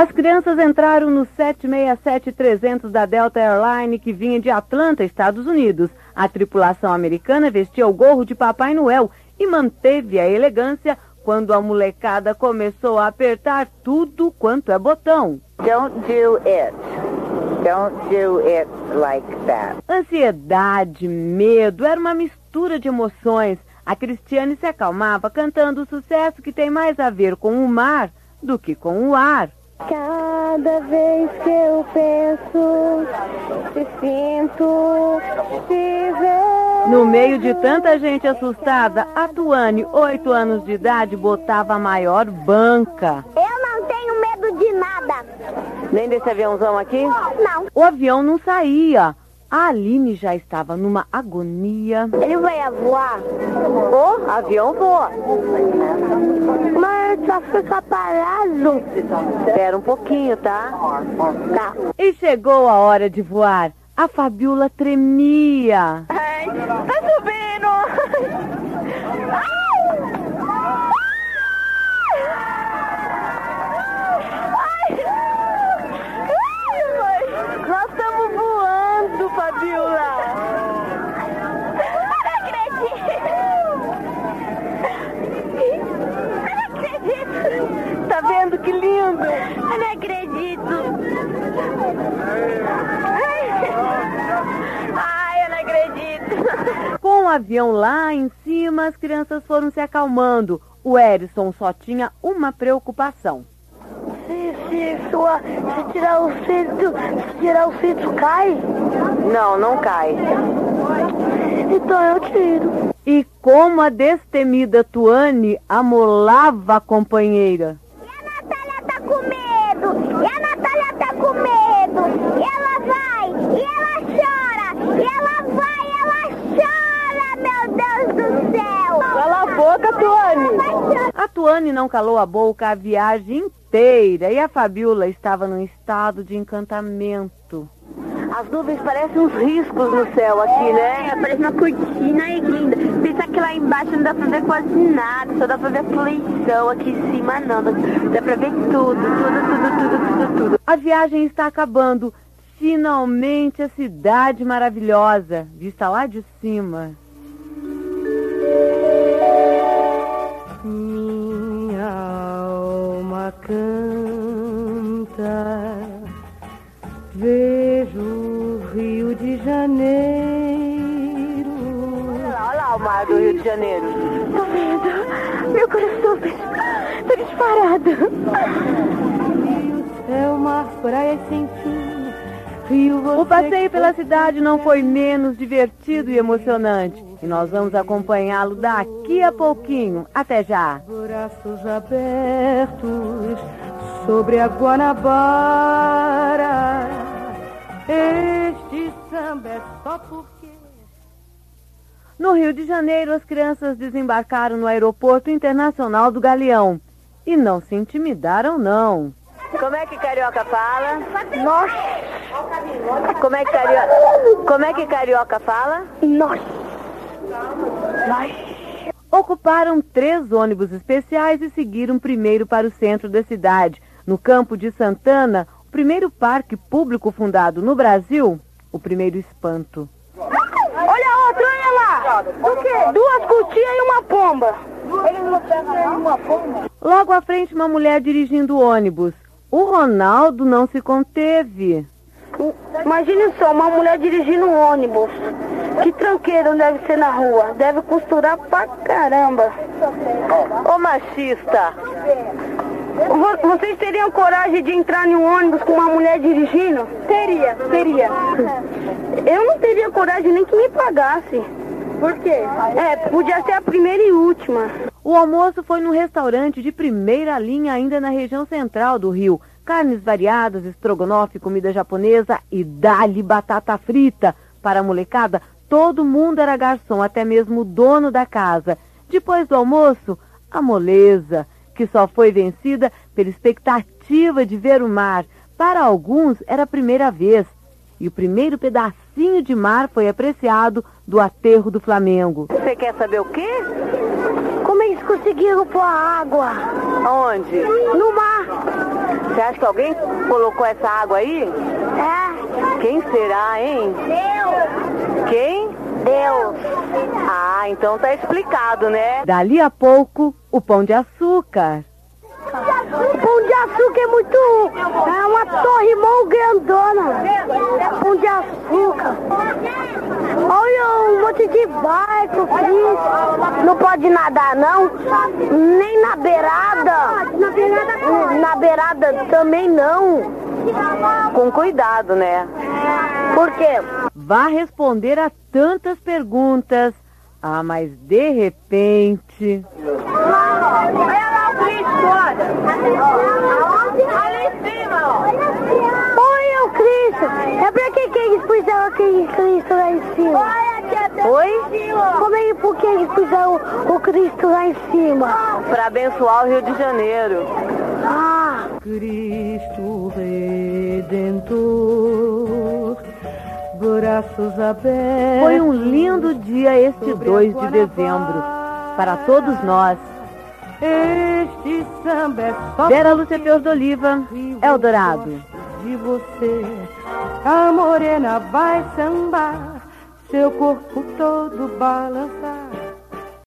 As crianças entraram no 767-300 da Delta Airline, que vinha de Atlanta, Estados Unidos. A tripulação americana vestia o gorro de Papai Noel e manteve a elegância quando a molecada começou a apertar tudo quanto é botão. Don't do it. Don't do it like that. Ansiedade, medo, era uma mistura de emoções. A Cristiane se acalmava cantando o sucesso que tem mais a ver com o mar do que com o ar. Cada vez que eu penso, te sinto, te ver. No meio de tanta gente assustada, a Tuane, oito anos de idade, botava a maior banca. Eu não tenho medo de nada. Nem desse aviãozão aqui? Não. O avião não saía. A Aline já estava numa agonia. Ele vai voar, O avião voa. mas só fica parado. Espera um pouquinho, tá? Tá. E chegou a hora de voar. A Fabiola tremia. Ai, tá subindo. Nós estamos voando, Fabiola. Não acredito. Não acredito. Tá vendo que lindo? Eu não acredito. Ai, eu não o avião lá em cima, as crianças foram se acalmando. O Erison só tinha uma preocupação. Se, se, sua, se tirar o cinto, se tirar o cinto, cai? Não, não cai. Então eu tiro. E como a destemida Tuane amolava a companheira. E a Natália tá com medo. E a Natália tá com medo. E ela vai. E ela chora. E ela vai. E ela chora. Meu Deus do céu. Cala a boca, Tuane! Vai chorar. A Tuane não calou a boca a viagem inteira e a Fabiola estava num estado de encantamento. As nuvens parecem uns riscos no céu aqui, né? É, parece uma cortina e linda. Pensa que lá embaixo não dá pra ver quase nada, só dá pra ver a poluição aqui em cima não. Dá, pra ver tudo, tudo, tudo, tudo, tudo, tudo. A viagem está acabando. Finalmente a cidade maravilhosa, vista lá de cima. Alma canta, vejo o Rio de Janeiro. Olha lá, olha lá o mar do Rio de Janeiro. Tô vendo. Meu coração tá, disparado. Rio, céu, mar, praias sem fim. Rio, o passeio pela cidade não foi menos divertido e emocionante. E nós vamos acompanhá-lo daqui a pouquinho. Até já. Braços abertos sobre a Guanabara. Este samba é só porque. No Rio de Janeiro, as crianças desembarcaram no Aeroporto Internacional do Galeão. E não se intimidaram, não. Como é que carioca fala? Nós. Como é que carioca, Como é que carioca fala? Nós. Nós. Ocuparam três ônibus especiais e seguiram primeiro para o centro da cidade. No campo de Santana, o primeiro parque público fundado no Brasil, o primeiro espanto. Olha outro, olha lá. O quê? Duas cutinhas e uma pomba. Eles não pegam uma pomba? Logo à frente, uma mulher dirigindo o ônibus. O Ronaldo não se conteve. Imagine só, uma mulher dirigindo um ônibus. Que tranqueiro deve ser na rua. Deve costurar pra caramba. Ô machista! Vo- Vocês teriam coragem de entrar em um ônibus com uma mulher dirigindo? Teria, teria. Eu não teria coragem nem que me pagasse. Por quê? É, podia ser a primeira e última. O almoço foi num restaurante de primeira linha ainda na região central do Rio. Carnes variadas, estrogonofe, comida japonesa e dali batata frita. Para a molecada, todo mundo era garçom, até mesmo o dono da casa. Depois do almoço, a moleza, que só foi vencida pela expectativa de ver o mar. Para alguns, era a primeira vez. E o primeiro pedacinho de mar foi apreciado do aterro do Flamengo. Você quer saber o quê? Como eles conseguiram pôr a água Onde? no mar? Você acha que alguém colocou essa água aí? É. Quem será, hein? Deus. Quem? Deus. Ah, então tá explicado, né? Dali a pouco, o pão de açúcar. Pão de açúcar é muito. É uma torre mó grandona. Pão de açúcar. Olha um monte de barco. Não pode nadar, não. Nem na beirada. Na beirada também não. Com cuidado, né? Por quê? Vá responder a tantas perguntas. Ah, mas de repente. Cristo, olha. Em cima, ó. Olha o Cristo. É pra que que eles puseram aquele Cristo lá em cima? Oi? Como é que por que eles puseram o Cristo lá em cima? Para abençoar o Rio de Janeiro. Ah, Cristo Redentor, braços abertos. Foi um lindo dia este 2 de dezembro para todos nós. Este samba é só Vera Lúcia Peus do Oliva, Eldorado. De você, a morena vai sambar, seu corpo todo balançar.